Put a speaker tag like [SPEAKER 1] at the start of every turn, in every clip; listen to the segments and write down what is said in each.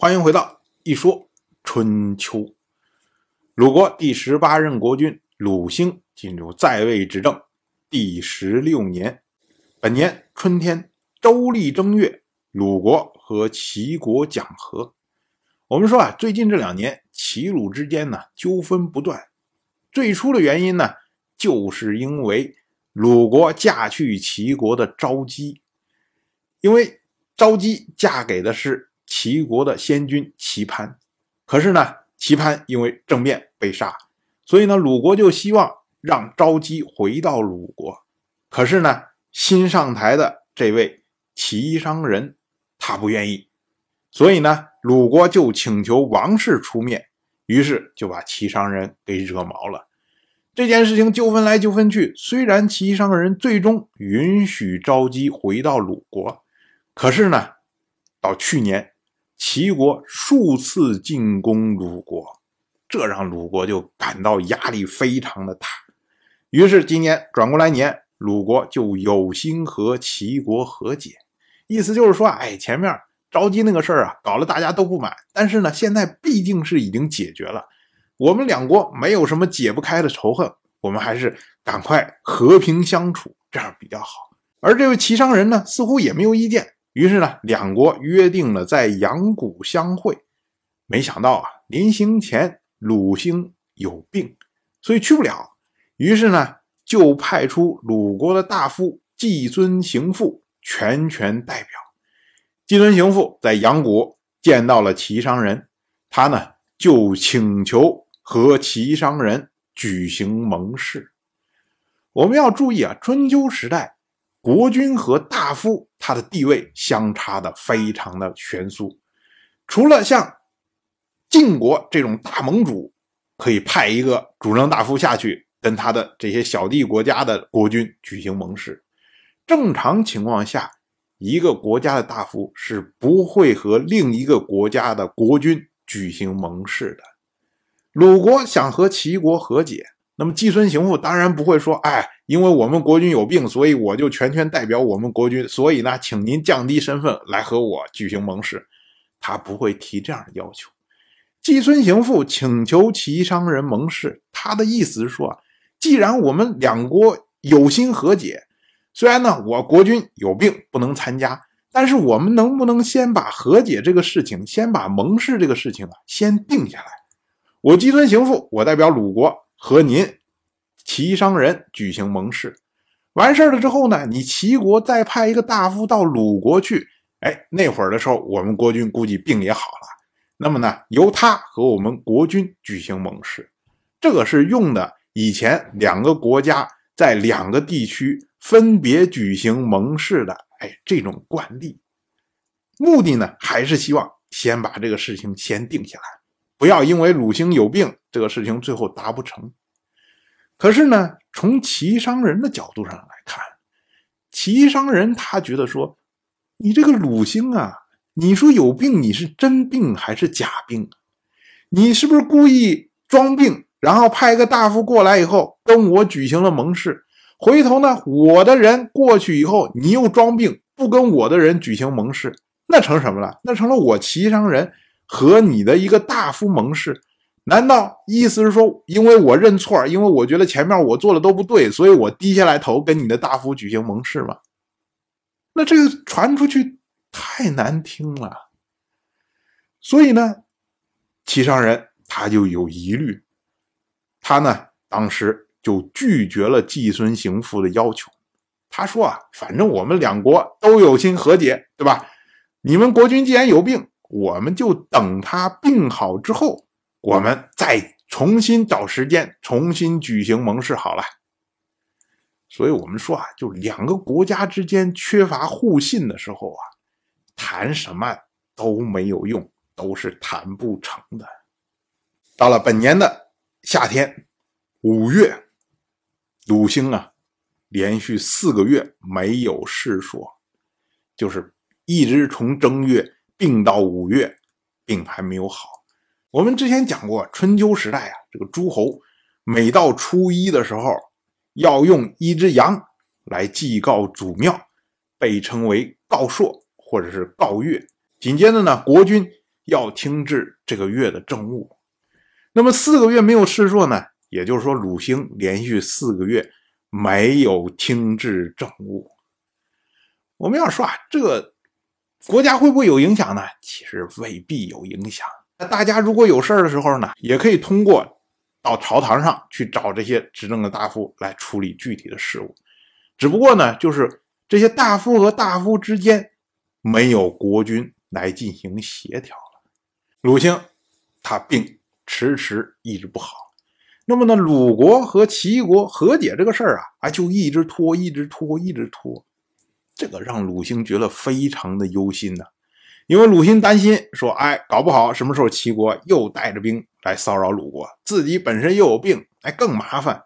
[SPEAKER 1] 欢迎回到一说春秋。鲁国第十八任国君鲁兴进入在位执政第十六年，本年春天，周历正月，鲁国和齐国讲和。我们说啊，最近这两年齐鲁之间呢纠纷不断，最初的原因呢，就是因为鲁国嫁去齐国的昭姬，因为昭姬嫁给的是。齐国的先君齐潘，可是呢，齐潘因为政变被杀，所以呢，鲁国就希望让昭姬回到鲁国。可是呢，新上台的这位齐商人他不愿意，所以呢，鲁国就请求王室出面，于是就把齐商人给惹毛了。这件事情纠纷来纠纷去，虽然齐商人最终允许昭姬回到鲁国，可是呢，到去年。齐国数次进攻鲁国，这让鲁国就感到压力非常的大。于是今年转过来年，鲁国就有心和齐国和解，意思就是说，哎，前面着急那个事儿啊，搞了大家都不满。但是呢，现在毕竟是已经解决了，我们两国没有什么解不开的仇恨，我们还是赶快和平相处，这样比较好。而这位齐商人呢，似乎也没有意见。于是呢，两国约定了在阳谷相会。没想到啊，临行前鲁兴有病，所以去不了。于是呢，就派出鲁国的大夫季孙行父全权代表。季孙行父在阳谷见到了齐商人，他呢就请求和齐商人举行盟誓。我们要注意啊，春秋时代。国君和大夫，他的地位相差的非常的悬殊。除了像晋国这种大盟主，可以派一个主政大夫下去跟他的这些小弟国家的国君举行盟誓。正常情况下，一个国家的大夫是不会和另一个国家的国君举行盟誓的。鲁国想和齐国和解。那么季孙行父当然不会说，哎，因为我们国君有病，所以我就全权代表我们国君，所以呢，请您降低身份来和我举行盟誓。他不会提这样的要求。季孙行父请求齐商人盟誓，他的意思是说，既然我们两国有心和解，虽然呢我国君有病不能参加，但是我们能不能先把和解这个事情，先把盟誓这个事情啊，先定下来？我季孙行父，我代表鲁国。和您齐商人举行盟誓，完事儿了之后呢，你齐国再派一个大夫到鲁国去，哎，那会儿的时候，我们国君估计病也好了。那么呢，由他和我们国君举行盟誓，这个是用的以前两个国家在两个地区分别举行盟誓的，哎，这种惯例。目的呢，还是希望先把这个事情先定下来。不要因为鲁兴有病，这个事情最后达不成。可是呢，从齐商人的角度上来看，齐商人他觉得说，你这个鲁兴啊，你说有病，你是真病还是假病？你是不是故意装病，然后派一个大夫过来以后跟我举行了盟誓，回头呢，我的人过去以后，你又装病，不跟我的人举行盟誓，那成什么了？那成了我齐商人。和你的一个大夫盟誓，难道意思是说，因为我认错，因为我觉得前面我做的都不对，所以我低下来头跟你的大夫举行盟誓吗？那这个传出去太难听了。所以呢，齐商人他就有疑虑，他呢当时就拒绝了季孙行父的要求。他说啊，反正我们两国都有心和解，对吧？你们国君既然有病。我们就等他病好之后，我们再重新找时间，重新举行盟誓好了。所以，我们说啊，就两个国家之间缺乏互信的时候啊，谈什么都没有用，都是谈不成的。到了本年的夏天，五月，鲁兴啊，连续四个月没有事说，就是一直从正月。病到五月，病还没有好。我们之前讲过，春秋时代啊，这个诸侯每到初一的时候，要用一只羊来祭告主庙，被称为告朔或者是告月。紧接着呢，国君要听治这个月的政务。那么四个月没有事做呢，也就是说鲁兴连续四个月没有听治政务。我们要说啊，这国家会不会有影响呢？其实未必有影响。那大家如果有事儿的时候呢，也可以通过到朝堂上去找这些执政的大夫来处理具体的事务。只不过呢，就是这些大夫和大夫之间没有国君来进行协调了。鲁兴他病迟迟一直不好，那么呢，鲁国和齐国和解这个事儿啊，啊就一直拖，一直拖，一直拖。这个让鲁兴觉得非常的忧心呐，因为鲁兴担心说，哎，搞不好什么时候齐国又带着兵来骚扰鲁国，自己本身又有病，哎，更麻烦。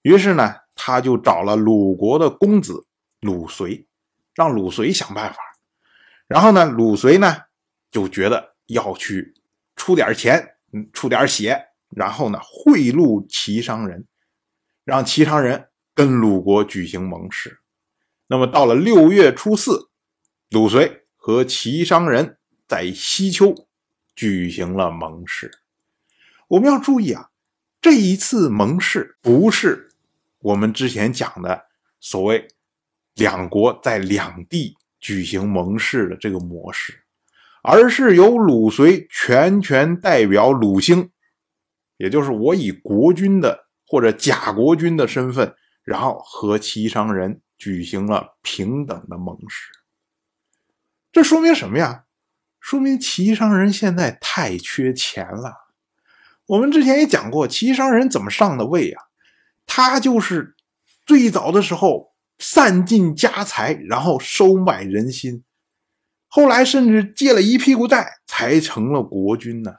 [SPEAKER 1] 于是呢，他就找了鲁国的公子鲁随，让鲁随想办法。然后呢，鲁随呢就觉得要去出点钱，出点血，然后呢贿赂齐商人，让齐商人跟鲁国举行盟誓。那么到了六月初四，鲁随和齐商人在西丘举行了盟誓。我们要注意啊，这一次盟誓不是我们之前讲的所谓两国在两地举行盟誓的这个模式，而是由鲁随全权代表鲁兴，也就是我以国君的或者假国君的身份，然后和齐商人。举行了平等的盟誓，这说明什么呀？说明齐商人现在太缺钱了。我们之前也讲过，齐商人怎么上的位啊？他就是最早的时候散尽家财，然后收买人心，后来甚至借了一屁股债才成了国君呢。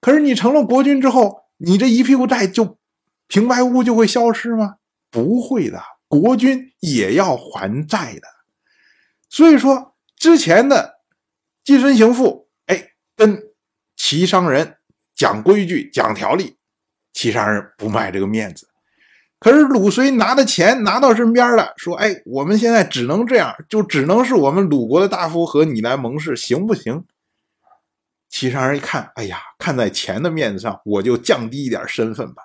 [SPEAKER 1] 可是你成了国君之后，你这一屁股债就平白无故就会消失吗？不会的。国君也要还债的，所以说之前的季孙行父，哎，跟齐商人讲规矩、讲条例，齐商人不卖这个面子。可是鲁随拿的钱拿到身边了，说：“哎，我们现在只能这样，就只能是我们鲁国的大夫和你来盟誓，行不行？”齐商人一看，哎呀，看在钱的面子上，我就降低一点身份吧。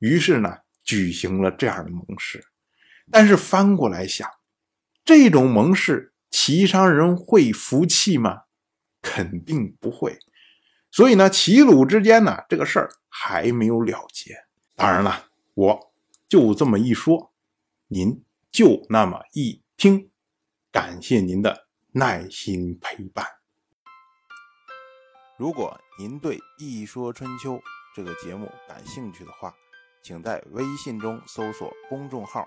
[SPEAKER 1] 于是呢，举行了这样的盟誓。但是翻过来想，这种盟誓，齐商人会服气吗？肯定不会。所以呢，齐鲁之间呢，这个事儿还没有了结。当然了，我就这么一说，您就那么一听。感谢您的耐心陪伴。
[SPEAKER 2] 如果您对《一说春秋》这个节目感兴趣的话，请在微信中搜索公众号。